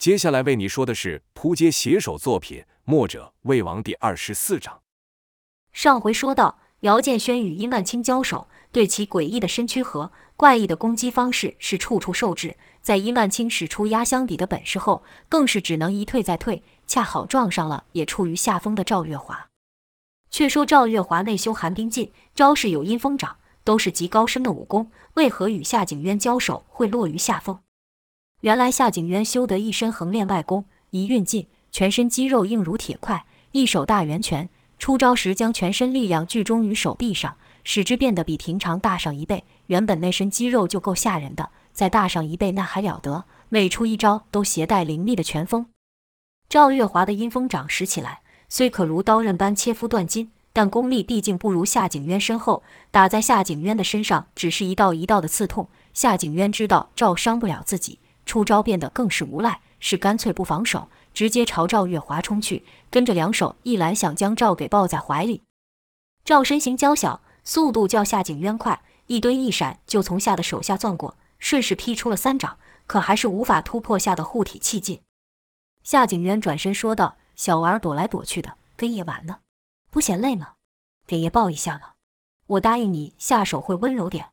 接下来为你说的是扑街写手作品《墨者魏王》第二十四章。上回说到，姚建轩与殷万清交手，对其诡异的身躯和怪异的攻击方式是处处受制。在殷万清使出压箱底的本事后，更是只能一退再退，恰好撞上了也处于下风的赵月华。却说赵月华内修寒冰劲，招式有阴风掌，都是极高深的武功，为何与夏景渊交手会落于下风？原来夏景渊修得一身横练外功，一运劲，全身肌肉硬如铁块，一手大圆拳，出招时将全身力量聚中于手臂上，使之变得比平常大上一倍。原本那身肌肉就够吓人的，再大上一倍那还了得！每出一招都携带凌厉的拳风。赵月华的阴风掌使起来，虽可如刀刃般切肤断筋，但功力毕竟不如夏景渊深厚，打在夏景渊的身上只是一道一道的刺痛。夏景渊知道赵伤不了自己。出招变得更是无赖，是干脆不防守，直接朝赵月华冲去，跟着两手一拦，想将赵给抱在怀里。赵身形娇小，速度较夏景渊快，一蹲一闪就从夏的手下钻过，顺势劈出了三掌，可还是无法突破夏的护体气劲。夏景渊转身说道：“小娃儿躲来躲去的，跟爷玩呢，不嫌累吗？给爷抱一下了，我答应你，下手会温柔点。”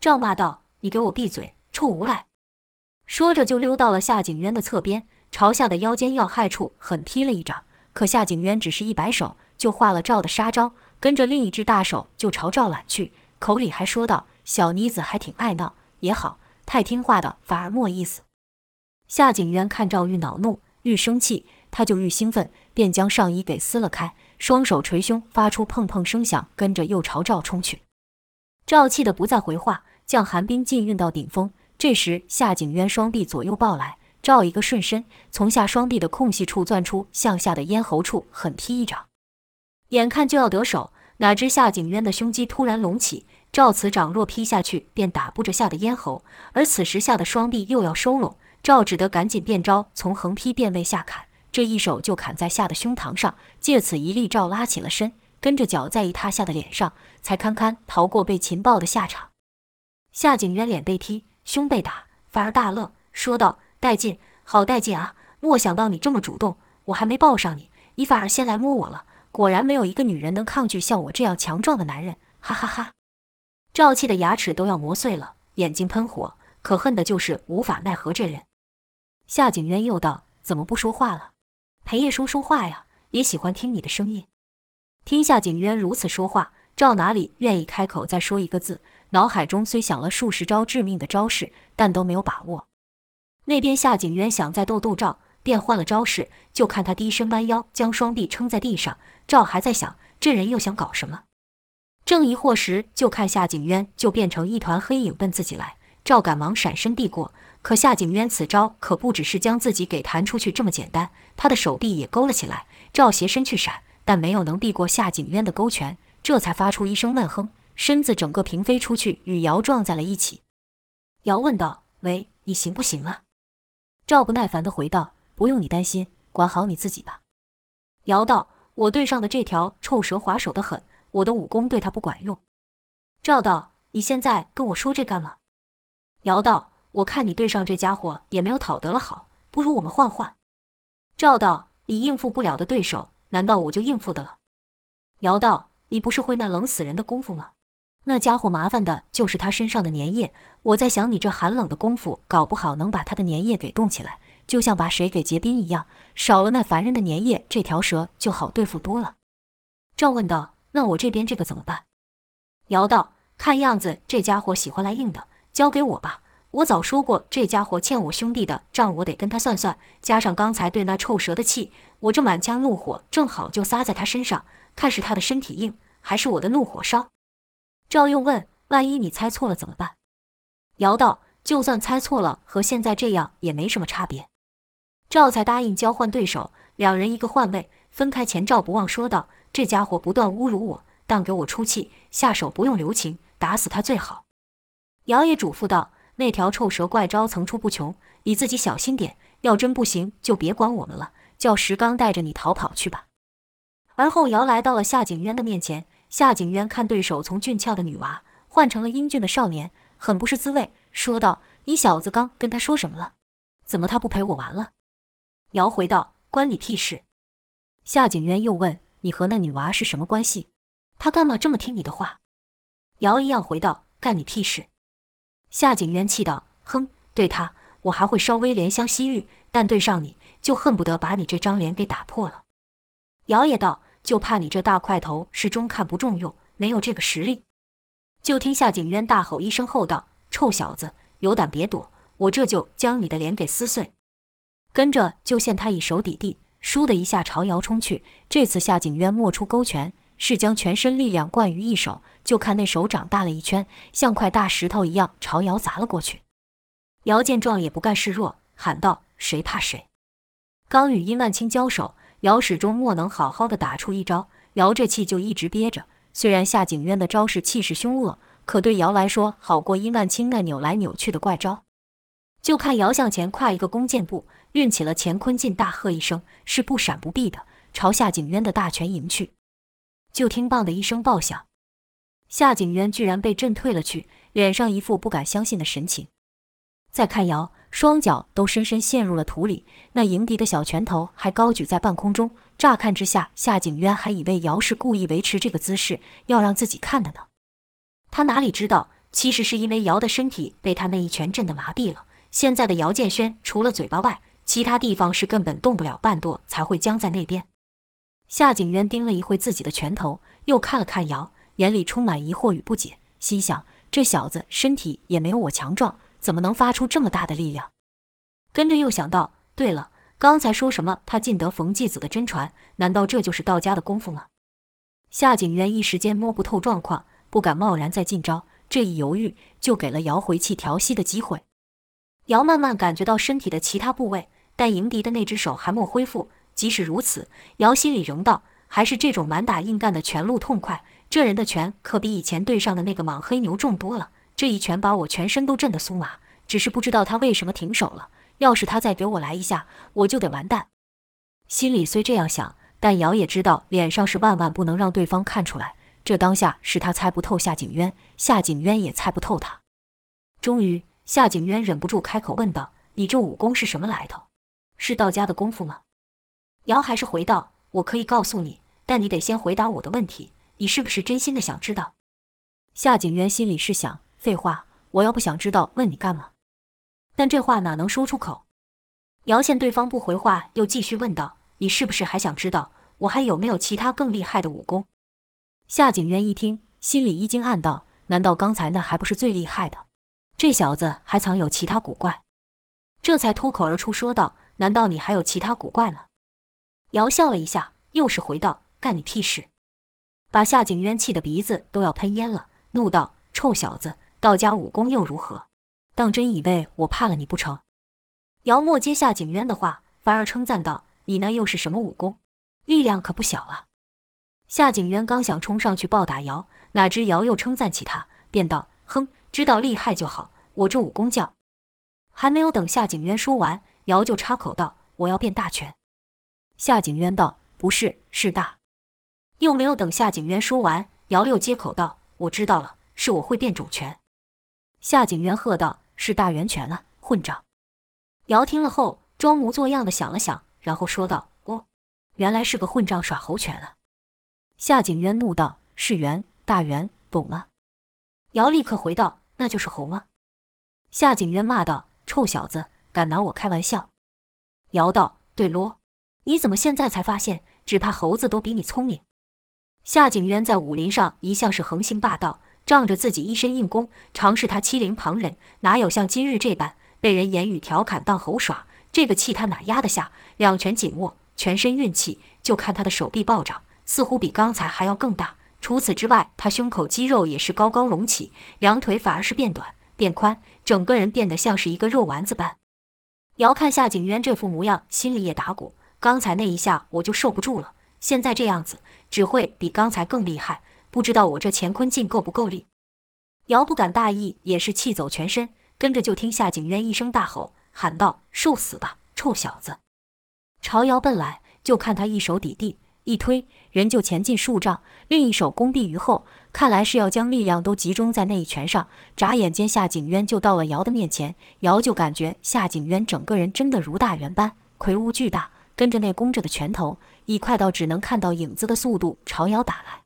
赵骂道：“你给我闭嘴，臭无赖！”说着，就溜到了夏景渊的侧边，朝夏的腰间要害处狠踢了一掌。可夏景渊只是一摆手，就化了赵的杀招，跟着另一只大手就朝赵揽去，口里还说道：“小妮子还挺爱闹，也好，太听话的反而没意思。”夏景渊看赵愈恼怒，愈生气，他就愈兴奋，便将上衣给撕了开，双手捶胸，发出砰砰声响，跟着又朝赵冲去。赵气得不再回话，将寒冰劲运到顶峰。这时，夏景渊双臂左右抱来，赵一个顺身，从夏双臂的空隙处钻出，向夏的咽喉处狠劈一掌。眼看就要得手，哪知夏景渊的胸肌突然隆起，赵此掌若劈下去，便打不着夏的咽喉。而此时夏的双臂又要收拢，赵只得赶紧变招，从横劈变为下砍，这一手就砍在夏的胸膛上，借此一力，赵拉起了身，跟着脚再一踏夏的脸上，才堪堪逃过被擒抱的下场。夏景渊脸被踢。胸被打，反而大乐，说道：“带劲，好带劲啊！莫想到你这么主动，我还没抱上你，你反而先来摸我了。果然没有一个女人能抗拒像我这样强壮的男人，哈 哈哈！”赵气的牙齿都要磨碎了，眼睛喷火，可恨的就是无法奈何这人。夏景渊又道：“怎么不说话了？陪爷说说话呀，也喜欢听你的声音。”听夏景渊如此说话，赵哪里愿意开口再说一个字？脑海中虽想了数十招致命的招式，但都没有把握。那边夏景渊想再斗斗赵，便换了招式。就看他低身弯腰，将双臂撑在地上。赵还在想这人又想搞什么，正疑惑时，就看夏景渊就变成一团黑影奔自己来。赵赶忙闪身避过，可夏景渊此招可不只是将自己给弹出去这么简单，他的手臂也勾了起来。赵斜身去闪，但没有能避过夏景渊的勾拳，这才发出一声闷哼。身子整个平飞出去，与姚撞在了一起。姚问道：“喂，你行不行啊？”赵不耐烦地回道：“不用你担心，管好你自己吧。”姚道：“我对上的这条臭蛇滑手得很，我的武功对他不管用。”赵道：“你现在跟我说这干嘛？”姚道：“我看你对上这家伙也没有讨得了好，不如我们换换。”赵道：“你应付不了的对手，难道我就应付得了？”姚道：“你不是会那冷死人的功夫吗？”那家伙麻烦的就是他身上的粘液，我在想，你这寒冷的功夫，搞不好能把他的粘液给冻起来，就像把水给结冰一样，少了那烦人的粘液，这条蛇就好对付多了。赵问道：“那我这边这个怎么办？”姚道：“看样子这家伙喜欢来硬的，交给我吧。我早说过，这家伙欠我兄弟的账，我得跟他算算。加上刚才对那臭蛇的气，我这满腔怒火正好就撒在他身上，看是他的身体硬，还是我的怒火烧。”赵又问：“万一你猜错了怎么办？”姚道：“就算猜错了，和现在这样也没什么差别。”赵才答应交换对手，两人一个换位。分开前，赵不忘说道：“这家伙不断侮辱我，但给我出气，下手不用留情，打死他最好。”姚也嘱咐道：“那条臭蛇怪招层出不穷，你自己小心点。要真不行，就别管我们了，叫石刚带着你逃跑去吧。”而后，姚来到了夏景渊的面前。夏景渊看对手从俊俏的女娃换成了英俊的少年，很不是滋味，说道：“你小子刚跟他说什么了？怎么他不陪我玩了？姚回道：“关你屁事。”夏景渊又问：“你和那女娃是什么关系？她干嘛这么听你的话？”姚一样回道：“干你屁事。”夏景渊气道：“哼，对她我还会稍微怜香惜玉，但对上你就恨不得把你这张脸给打破了。”姚也道：“就怕你这大块头是中看不中用，没有这个实力。”就听夏景渊大吼一声后道：“臭小子，有胆别躲，我这就将你的脸给撕碎。”跟着就见他一手抵地，倏的一下朝姚冲去。这次夏景渊没出勾拳，是将全身力量灌于一手。就看那手掌大了一圈，像块大石头一样朝姚砸了过去。姚见状也不甘示弱，喊道：“谁怕谁！”刚与殷万清交手，姚始终莫能好好的打出一招，姚这气就一直憋着。虽然夏景渊的招式气势凶恶，可对姚来说好过殷万清那扭来扭去的怪招。就看姚向前跨一个弓箭步，运起了乾坤劲，大喝一声，是不闪不避的朝夏景渊的大拳迎去。就听“棒”的一声爆响，夏景渊居然被震退了去，脸上一副不敢相信的神情。再看姚，双脚都深深陷入了土里，那迎敌的小拳头还高举在半空中。乍看之下，夏景渊还以为姚是故意维持这个姿势，要让自己看的呢。他哪里知道，其实是因为姚的身体被他那一拳震得麻痹了。现在的姚建轩，除了嘴巴外，其他地方是根本动不了半跺，才会僵在那边。夏景渊盯了一会自己的拳头，又看了看姚，眼里充满疑惑与不解，心想：这小子身体也没有我强壮，怎么能发出这么大的力量？跟着又想到：对了，刚才说什么他尽得冯继子的真传？难道这就是道家的功夫吗？夏景渊一时间摸不透状况，不敢贸然再进招，这一犹豫，就给了姚回气调息的机会。姚慢慢感觉到身体的其他部位，但迎敌的那只手还没恢复。即使如此，姚心里仍道：还是这种满打硬干的拳路痛快。这人的拳可比以前对上的那个莽黑牛重多了。这一拳把我全身都震得酥麻，只是不知道他为什么停手了。要是他再给我来一下，我就得完蛋。心里虽这样想，但姚也知道脸上是万万不能让对方看出来。这当下是他猜不透夏景渊，夏景渊也猜不透他。终于。夏景渊忍不住开口问道：“你这武功是什么来头？是道家的功夫吗？”姚还是回道：“我可以告诉你，但你得先回答我的问题。你是不是真心的想知道？”夏景渊心里是想：废话，我要不想知道，问你干嘛？但这话哪能说出口？姚见对方不回话，又继续问道：“你是不是还想知道我还有没有其他更厉害的武功？”夏景渊一听，心里一惊，暗道：“难道刚才那还不是最厉害的？”这小子还藏有其他古怪，这才脱口而出说道：“难道你还有其他古怪呢？”姚笑了一下，又是回道：“干你屁事！”把夏景渊气得鼻子都要喷烟了，怒道：“臭小子，道家武功又如何？当真以为我怕了你不成？”姚莫接夏景渊的话，反而称赞道：“你那又是什么武功？力量可不小啊！”夏景渊刚想冲上去暴打姚，哪知姚又称赞起他，便道：“哼。”知道厉害就好，我这武功叫……还没有等夏景渊说完，姚就插口道：“我要变大拳。”夏景渊道：“不是，是大。”又没有等夏景渊说完，姚又接口道：“我知道了，是我会变肿拳。”夏景渊喝道：“是大圆拳了，混账！”姚听了后，装模作样的想了想，然后说道：“哦，原来是个混账耍猴拳了。”夏景渊怒道：“是圆，大圆，懂了。”姚立刻回道：“那就是猴吗？”夏景渊骂道：“臭小子，敢拿我开玩笑！”姚道：“对咯，你怎么现在才发现？只怕猴子都比你聪明。”夏景渊在武林上一向是横行霸道，仗着自己一身硬功，常是他欺凌旁人，哪有像今日这般被人言语调侃当猴耍？这个气他哪压得下？两拳紧握，全身运气，就看他的手臂暴涨，似乎比刚才还要更大。除此之外，他胸口肌肉也是高高隆起，两腿反而是变短变宽，整个人变得像是一个肉丸子般。遥看夏景渊这副模样，心里也打鼓。刚才那一下我就受不住了，现在这样子只会比刚才更厉害。不知道我这乾坤劲够不够力？姚不敢大意，也是气走全身，跟着就听夏景渊一声大吼，喊道：“受死吧，臭小子！”朝姚奔来，就看他一手抵地。一推人就前进数丈，另一手弓臂于后，看来是要将力量都集中在那一拳上。眨眼间，夏景渊就到了姚的面前。姚就感觉夏景渊整个人真的如大圆般，魁梧巨大，跟着那弓着的拳头，以快到只能看到影子的速度朝姚打来。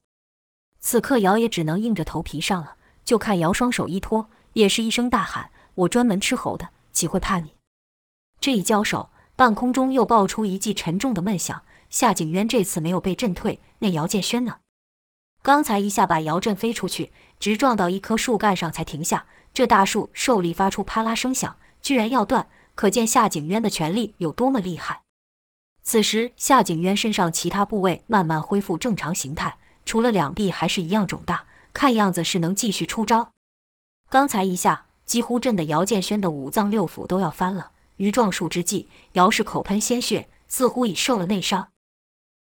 此刻姚也只能硬着头皮上了，就看姚双手一托，也是一声大喊：“我专门吃猴的，岂会怕你？”这一交手，半空中又爆出一记沉重的闷响。夏景渊这次没有被震退，那姚建轩呢？刚才一下把姚震飞出去，直撞到一棵树干上才停下。这大树受力发出啪啦声响，居然要断，可见夏景渊的全力有多么厉害。此时，夏景渊身上其他部位慢慢恢复正常形态，除了两臂还是一样肿大，看样子是能继续出招。刚才一下几乎震得姚建轩的五脏六腑都要翻了。于撞树之际，姚氏口喷鲜血，似乎已受了内伤。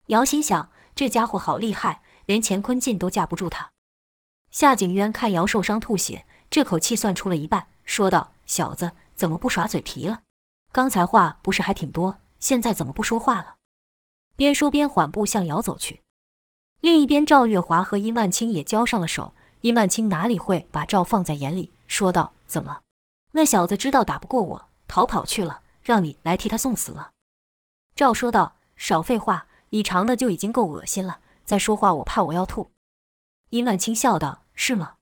姚心想：这家伙好厉害。连乾坤镜都架不住他。夏景渊看姚受伤吐血，这口气算出了一半，说道：“小子，怎么不耍嘴皮了？刚才话不是还挺多，现在怎么不说话了？”边说边缓步向姚走去。另一边，赵月华和殷万清也交上了手。殷万清哪里会把赵放在眼里，说道：“怎么，那小子知道打不过我，逃跑去了，让你来替他送死了？”赵说道：“少废话，你尝的就已经够恶心了。”再说话，我怕我要吐。殷万清笑道：“是吗？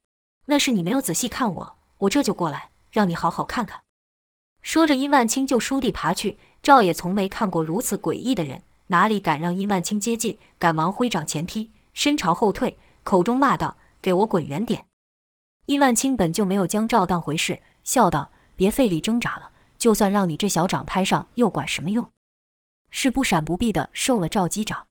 那是你没有仔细看我，我这就过来，让你好好看看。”说着，殷万清就倏地爬去。赵也从没看过如此诡异的人，哪里敢让殷万清接近，赶忙挥掌前踢，身朝后退，口中骂道：“给我滚远点！”殷万清本就没有将赵当回事，笑道：“别费力挣扎了，就算让你这小掌拍上，又管什么用？”是不闪不避的受了赵击掌。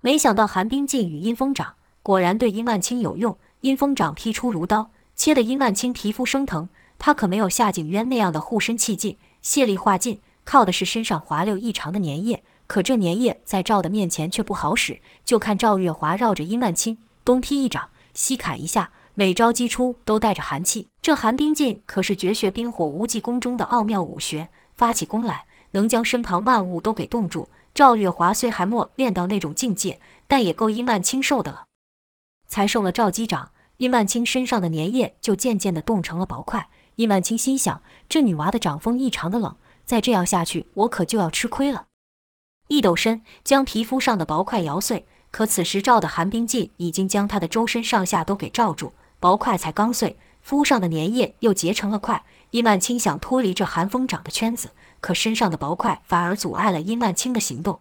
没想到寒冰劲与阴风掌果然对殷万清有用，阴风掌劈出如刀，切得殷万清皮肤生疼。他可没有夏景渊那样的护身气劲，卸力化劲，靠的是身上滑溜异常的粘液。可这粘液在赵的面前却不好使。就看赵月华绕着殷万清东劈一掌，西砍一下，每招击出都带着寒气。这寒冰劲可是绝学冰火无极功中的奥妙武学，发起功来能将身旁万物都给冻住。赵月华虽还没练到那种境界，但也够殷万清受的了。才受了赵击掌，殷万清身上的粘液就渐渐地冻成了薄块。殷万清心想：这女娃的掌风异常的冷，再这样下去，我可就要吃亏了。一抖身，将皮肤上的薄块摇碎。可此时照的寒冰劲已经将他的周身上下都给罩住，薄块才刚碎，肤上的粘液又结成了块。殷万清想脱离这寒风掌的圈子。可身上的薄块反而阻碍了殷万清的行动。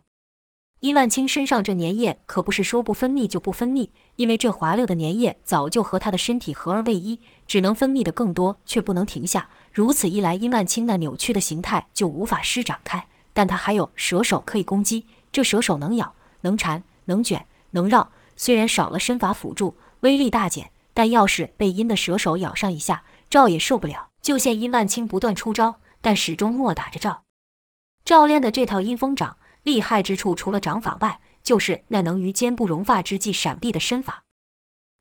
殷万清身上这粘液可不是说不分泌就不分泌，因为这滑溜的粘液早就和他的身体合而为一，只能分泌的更多，却不能停下。如此一来，殷万清那扭曲的形态就无法施展开。但他还有蛇手可以攻击，这蛇手能咬、能缠、能卷、能绕。虽然少了身法辅助，威力大减，但要是被阴的蛇手咬上一下，赵也受不了。就见殷万清不断出招。但始终默打着赵，赵练的这套阴风掌厉害之处，除了掌法外，就是那能于肩部融发之际闪避的身法。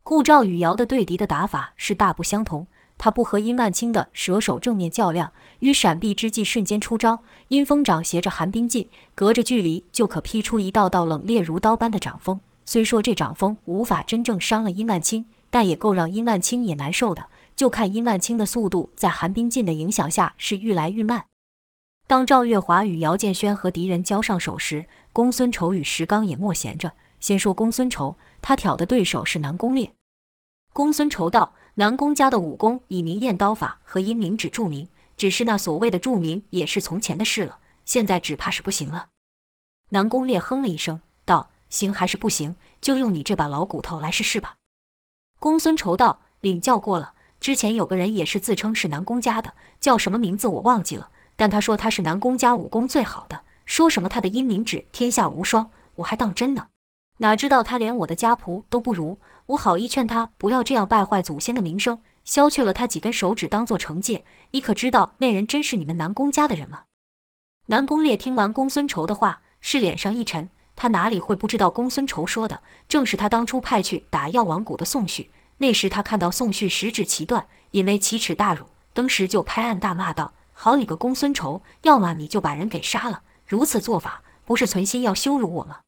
故赵与姚的对敌的打法是大不相同。他不和殷万清的蛇手正面较量，于闪避之际瞬间出招，阴风掌携着寒冰劲，隔着距离就可劈出一道道冷冽如刀般的掌风。虽说这掌风无法真正伤了殷万清，但也够让殷万清也难受的。就看殷万清的速度在寒冰劲的影响下是愈来愈慢。当赵月华与姚建轩和敌人交上手时，公孙仇与石刚也莫闲着。先说公孙仇，他挑的对手是南宫烈。公孙仇道：“南宫家的武功以明艳刀法和阴灵指著名，只是那所谓的著名也是从前的事了，现在只怕是不行了。”南宫烈哼了一声，道：“行还是不行，就用你这把老骨头来试试吧。”公孙仇道：“领教过了。”之前有个人也是自称是南宫家的，叫什么名字我忘记了，但他说他是南宫家武功最好的，说什么他的阴灵指天下无双，我还当真呢。哪知道他连我的家仆都不如，我好意劝他不要这样败坏祖先的名声，削去了他几根手指当做惩戒。你可知道那人真是你们南宫家的人吗？南宫烈听完公孙仇的话，是脸上一沉，他哪里会不知道公孙仇说的正是他当初派去打药王谷的宋旭。那时他看到宋旭十指齐断，因为奇耻大辱，当时就拍案大骂道：“好你个公孙仇，要么你就把人给杀了，如此做法不是存心要羞辱我吗？”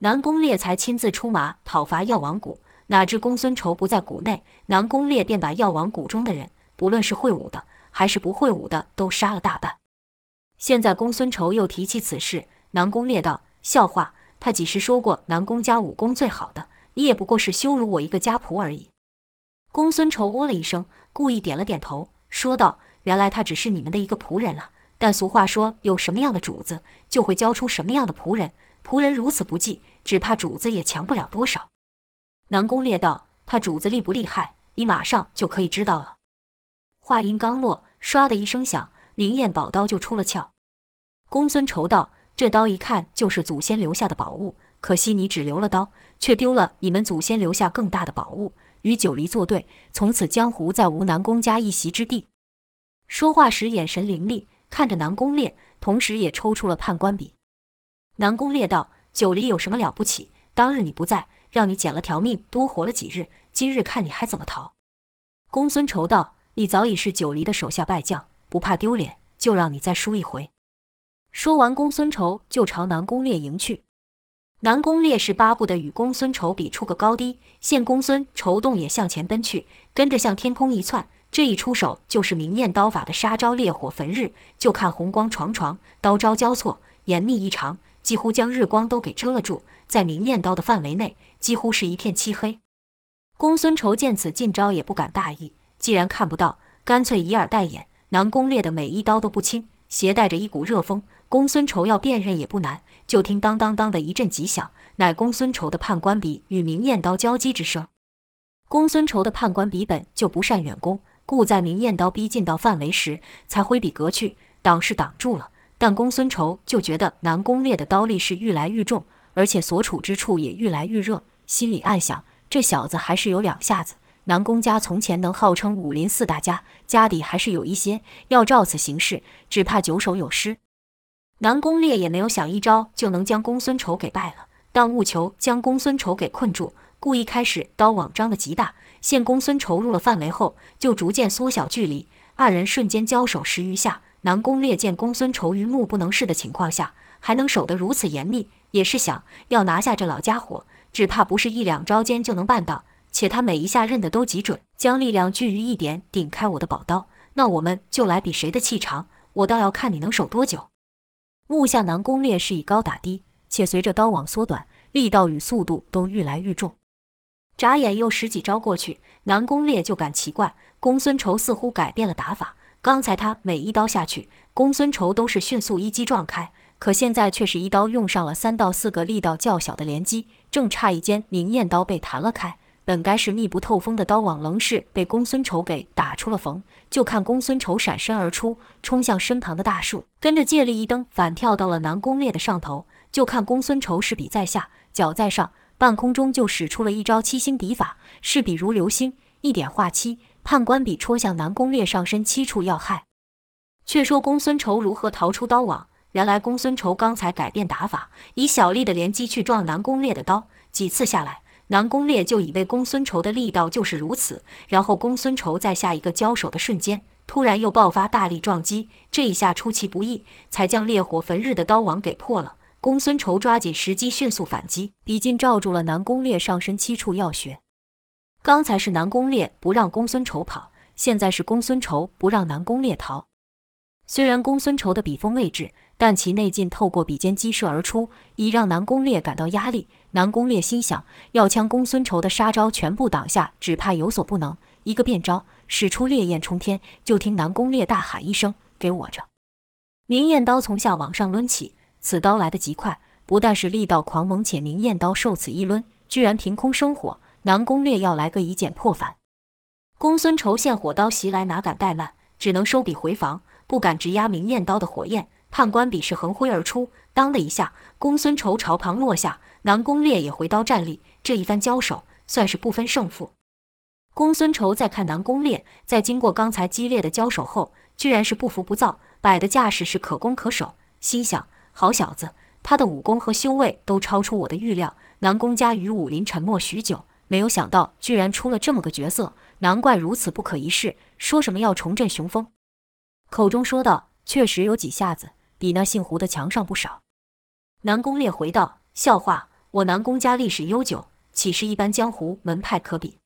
南宫烈才亲自出马讨伐药王谷，哪知公孙仇不在谷内，南宫烈便把药王谷中的人，不论是会武的还是不会武的，都杀了大半。现在公孙仇又提起此事，南宫烈道：“笑话，他几时说过南宫家武功最好的？你也不过是羞辱我一个家仆而已。”公孙仇哦了一声，故意点了点头，说道：“原来他只是你们的一个仆人了。但俗话说，有什么样的主子，就会教出什么样的仆人。仆人如此不济，只怕主子也强不了多少。”南宫烈道：“他主子厉不厉害？你马上就可以知道了。”话音刚落，唰的一声响，灵验宝刀就出了鞘。公孙仇道：“这刀一看就是祖先留下的宝物，可惜你只留了刀，却丢了你们祖先留下更大的宝物，与九黎作对，从此江湖再无南宫家一席之地。”说话时眼神凌厉，看着南宫烈，同时也抽出了判官笔。南宫烈道：“九黎有什么了不起？当日你不在，让你捡了条命，多活了几日，今日看你还怎么逃？”公孙仇道：“你早已是九黎的手下败将，不怕丢脸，就让你再输一回。”说完，公孙仇就朝南宫烈迎去。南宫烈是巴不得与公孙仇比出个高低，见公孙仇动也向前奔去，跟着向天空一窜，这一出手就是明艳刀法的杀招“烈火焚日”。就看红光闯闯，刀招交错，严密异常，几乎将日光都给遮了住，在明艳刀的范围内，几乎是一片漆黑。公孙仇见此禁招，也不敢大意，既然看不到，干脆以耳代眼。南宫烈的每一刀都不轻，携带着一股热风。公孙仇要辨认也不难，就听当当当的一阵急响，乃公孙仇的判官笔与明艳刀交击之声。公孙仇的判官笔本就不善远攻，故在明艳刀逼近到范围时，才挥笔隔去，挡是挡住了。但公孙仇就觉得南宫烈的刀力是愈来愈重，而且所处之处也愈来愈热，心里暗想：这小子还是有两下子。南宫家从前能号称武林四大家，家底还是有一些，要照此行事，只怕九首有失。南宫烈也没有想一招就能将公孙仇给败了，但务求将公孙仇给困住，故意开始刀网张得极大。见公孙仇入了范围后，就逐渐缩小距离。二人瞬间交手十余下，南宫烈见公孙仇于目不能视的情况下，还能守得如此严密，也是想要拿下这老家伙，只怕不是一两招间就能办到。且他每一下刃的都极准，将力量聚于一点，顶开我的宝刀。那我们就来比谁的气长，我倒要看你能守多久。目下南宫烈是以高打低，且随着刀网缩短，力道与速度都愈来愈重。眨眼又十几招过去，南宫烈就感奇怪，公孙仇似乎改变了打法。刚才他每一刀下去，公孙仇都是迅速一击撞开，可现在却是一刀用上了三到四个力道较小的连击，正差一间明艳刀被弹了开。本该是密不透风的刀网，仍是被公孙仇给打出了缝。就看公孙仇闪身而出，冲向身旁的大树，跟着借力一蹬，反跳到了南宫烈的上头。就看公孙仇使笔在下，脚在上，半空中就使出了一招七星笔法，势笔如流星，一点画七，判官笔戳向南宫烈上身七处要害。却说公孙仇如何逃出刀网？原来公孙仇刚才改变打法，以小力的连击去撞南宫烈的刀，几次下来。南宫烈就以为公孙仇的力道就是如此，然后公孙仇在下一个交手的瞬间，突然又爆发大力撞击，这一下出其不意，才将烈火焚日的刀网给破了。公孙仇抓紧时机迅速反击，笔劲罩住了南宫烈上身七处要穴。刚才是南宫烈不让公孙仇跑，现在是公孙仇不让南宫烈逃。虽然公孙仇的笔锋位置，但其内劲透过笔尖激射而出，已让南宫烈感到压力。南宫烈心想，要将公孙仇的杀招全部挡下，只怕有所不能。一个变招，使出烈焰冲天。就听南宫烈大喊一声：“给我着！”明艳刀从下往上抡起，此刀来得极快，不但是力道狂猛，且明艳刀受此一抡，居然凭空生火。南宫烈要来个一剑破反，公孙仇见火刀袭来，哪敢怠慢，只能收笔回防。不敢直压明艳刀的火焰，判官笔是横挥而出，当的一下，公孙仇朝旁落下，南宫烈也回刀站立，这一番交手算是不分胜负。公孙仇再看南宫烈，在经过刚才激烈的交手后，居然是不服不躁，摆的架势是可攻可守，心想：好小子，他的武功和修为都超出我的预料。南宫家于武林沉默许久，没有想到居然出了这么个角色，难怪如此不可一世，说什么要重振雄风。口中说道：“确实有几下子，比那姓胡的强上不少。”南宫烈回道：“笑话，我南宫家历史悠久，岂是一般江湖门派可比？”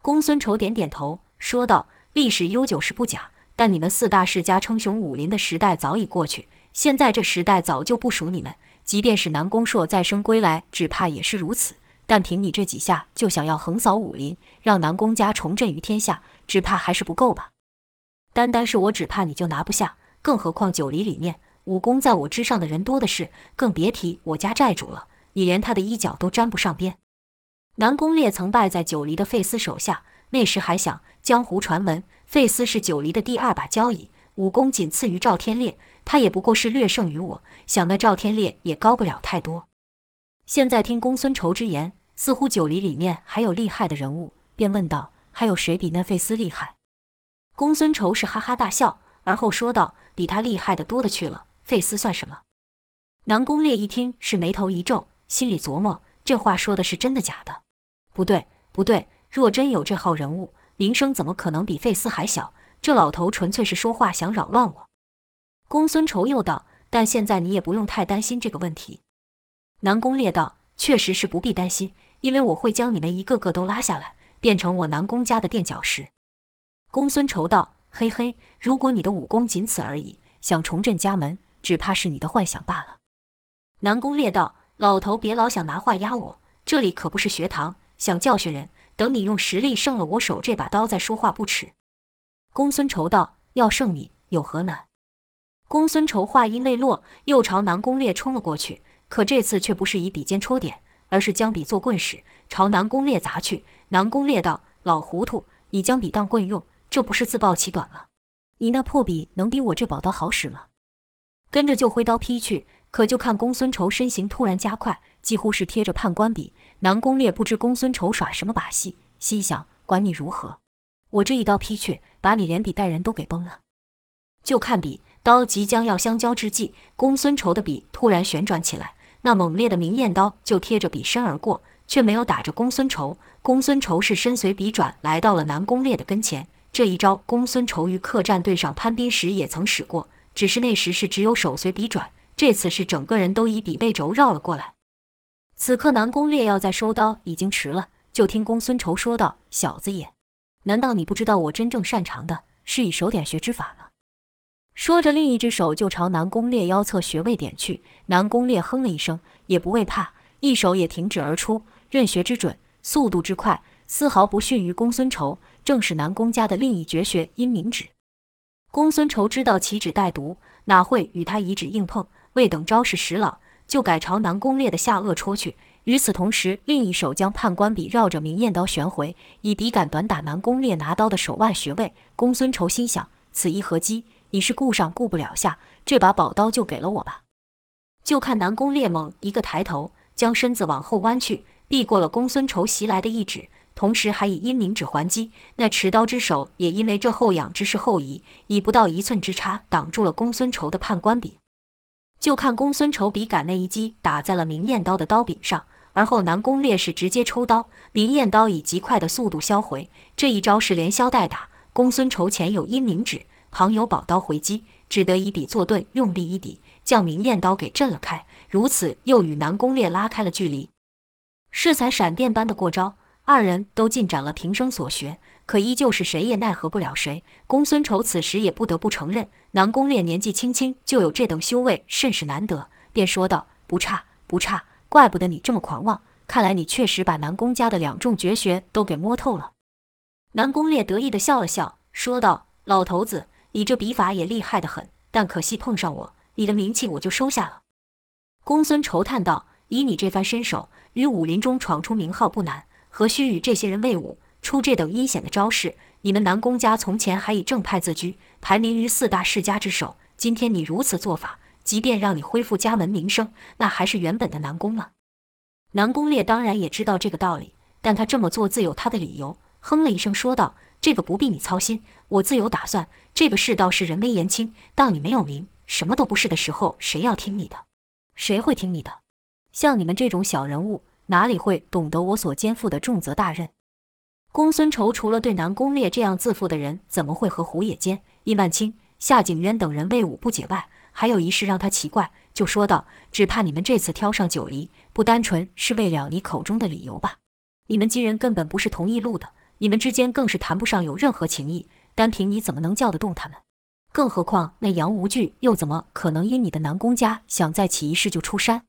公孙仇点点头，说道：“历史悠久是不假，但你们四大世家称雄武林的时代早已过去，现在这时代早就不属你们。即便是南宫硕再生归来，只怕也是如此。但凭你这几下就想要横扫武林，让南宫家重振于天下，只怕还是不够吧？单单是我，只怕你就拿不下。更何况九黎里面武功在我之上的人多的是，更别提我家寨主了。你连他的衣角都沾不上边。南宫烈曾败在九黎的费斯手下，那时还想江湖传闻，费斯是九黎的第二把交椅，武功仅次于赵天烈，他也不过是略胜于我。想那赵天烈也高不了太多。现在听公孙仇之言，似乎九黎里面还有厉害的人物，便问道：“还有谁比那费斯厉害？”公孙仇是哈哈大笑，而后说道：“比他厉害的多的去了，费斯算什么？”南宫烈一听，是眉头一皱，心里琢磨：这话说的是真的假的？不对，不对，若真有这号人物，名声怎么可能比费斯还小？这老头纯粹是说话想扰乱我。公孙仇又道：“但现在你也不用太担心这个问题。”南宫烈道：“确实是不必担心，因为我会将你们一个个都拉下来，变成我南宫家的垫脚石。”公孙仇道：“嘿嘿，如果你的武功仅此而已，想重振家门，只怕是你的幻想罢了。”南宫烈道：“老头别老想拿话压我，这里可不是学堂，想教训人，等你用实力胜了我手这把刀再说话不迟。”公孙仇道：“要胜你有何难？”公孙仇话音未落，又朝南宫烈冲了过去。可这次却不是以笔尖戳点，而是将笔作棍使，朝南宫烈砸去。南宫烈道：“老糊涂，你将笔当棍用，这不是自暴其短吗？你那破笔能比我这宝刀好使吗？”跟着就挥刀劈去。可就看公孙仇身形突然加快，几乎是贴着判官笔。南宫烈不知公孙仇耍什么把戏，心想：管你如何，我这一刀劈去，把你连笔带人都给崩了。就看笔。刀即将要相交之际，公孙仇的笔突然旋转起来，那猛烈的明艳刀就贴着笔身而过，却没有打着公孙仇。公孙仇是身随笔转来到了南宫烈的跟前。这一招，公孙仇于客栈对上潘斌时也曾使过，只是那时是只有手随笔转，这次是整个人都以笔背轴绕了过来。此刻南宫烈要再收刀已经迟了，就听公孙仇说道：“小子也，难道你不知道我真正擅长的是以手点穴之法吗？”说着，另一只手就朝南宫烈腰侧穴位点去。南宫烈哼了一声，也不畏怕，一手也停止而出，任穴之准，速度之快，丝毫不逊于公孙仇。正是南宫家的另一绝学阴明指。公孙仇知道其指带毒，哪会与他以指硬碰？未等招式使老，就改朝南宫烈的下颚戳去。与此同时，另一手将判官笔绕着明艳刀旋回，以笔杆短打南宫烈拿刀的手腕穴位。公孙仇心想：此一合击。你是顾上顾不了下，这把宝刀就给了我吧。就看南宫烈猛一个抬头，将身子往后弯去，避过了公孙仇袭来的一指，同时还以阴明指还击。那持刀之手也因为这后仰之势后移，以不到一寸之差挡住了公孙仇的判官笔。就看公孙仇笔杆那一击打在了明艳刀的刀柄上，而后南宫烈是直接抽刀，明艳刀以极快的速度销回。这一招是连削带打，公孙仇前有阴明指。旁有宝刀回击，只得以笔作盾，用力一抵，将明艳刀给震了开。如此又与南宫烈拉开了距离。适才闪电般的过招，二人都尽展了平生所学，可依旧是谁也奈何不了谁。公孙仇此时也不得不承认，南宫烈年纪轻轻就有这等修为，甚是难得，便说道：“不差，不差，怪不得你这么狂妄，看来你确实把南宫家的两种绝学都给摸透了。”南宫烈得意地笑了笑，说道：“老头子。”你这笔法也厉害得很，但可惜碰上我，你的名气我就收下了。公孙仇叹道：“以你这番身手，于武林中闯出名号不难，何须与这些人为伍，出这等阴险的招式？你们南宫家从前还以正派自居，排名于四大世家之首。今天你如此做法，即便让你恢复家门名声，那还是原本的南宫吗？”南宫烈当然也知道这个道理，但他这么做自有他的理由，哼了一声说道。这个不必你操心，我自有打算。这个世道是人微言轻，当你没有名，什么都不是的时候，谁要听你的？谁会听你的？像你们这种小人物，哪里会懂得我所肩负的重责大任？公孙仇除了对南宫烈这样自负的人，怎么会和胡野间、易曼青、夏景渊等人为伍不解外？还有一事让他奇怪，就说道：“只怕你们这次挑上九黎，不单纯是为了你口中的理由吧？你们几人根本不是同一路的。”你们之间更是谈不上有任何情谊，单凭你怎么能叫得动他们？更何况那杨无惧又怎么可能因你的南宫家想再起一事就出山？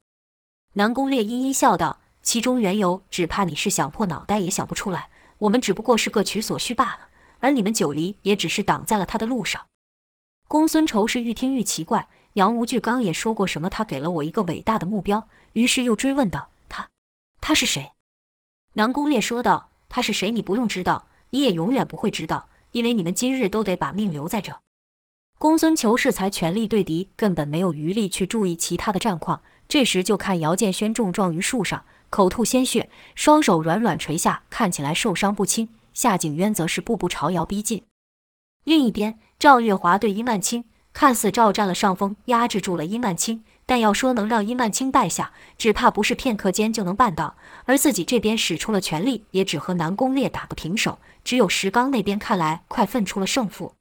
南宫烈阴阴笑道：“其中缘由，只怕你是想破脑袋也想不出来。我们只不过是各取所需罢了，而你们九黎也只是挡在了他的路上。”公孙仇是愈听愈奇怪，杨无惧刚也说过什么？他给了我一个伟大的目标，于是又追问道：“他，他是谁？”南宫烈说道：“他是谁？你不用知道，你也永远不会知道，因为你们今日都得把命留在这。”公孙求是才全力对敌，根本没有余力去注意其他的战况。这时就看姚建轩重撞于树上，口吐鲜血，双手软软垂下，看起来受伤不轻。夏景渊则是步步朝姚逼近。另一边，赵月华对殷万清看似照占了上风，压制住了殷万清。但要说能让殷万清败下，只怕不是片刻间就能办到。而自己这边使出了全力，也只和南宫烈打个平手。只有石刚那边看来快分出了胜负。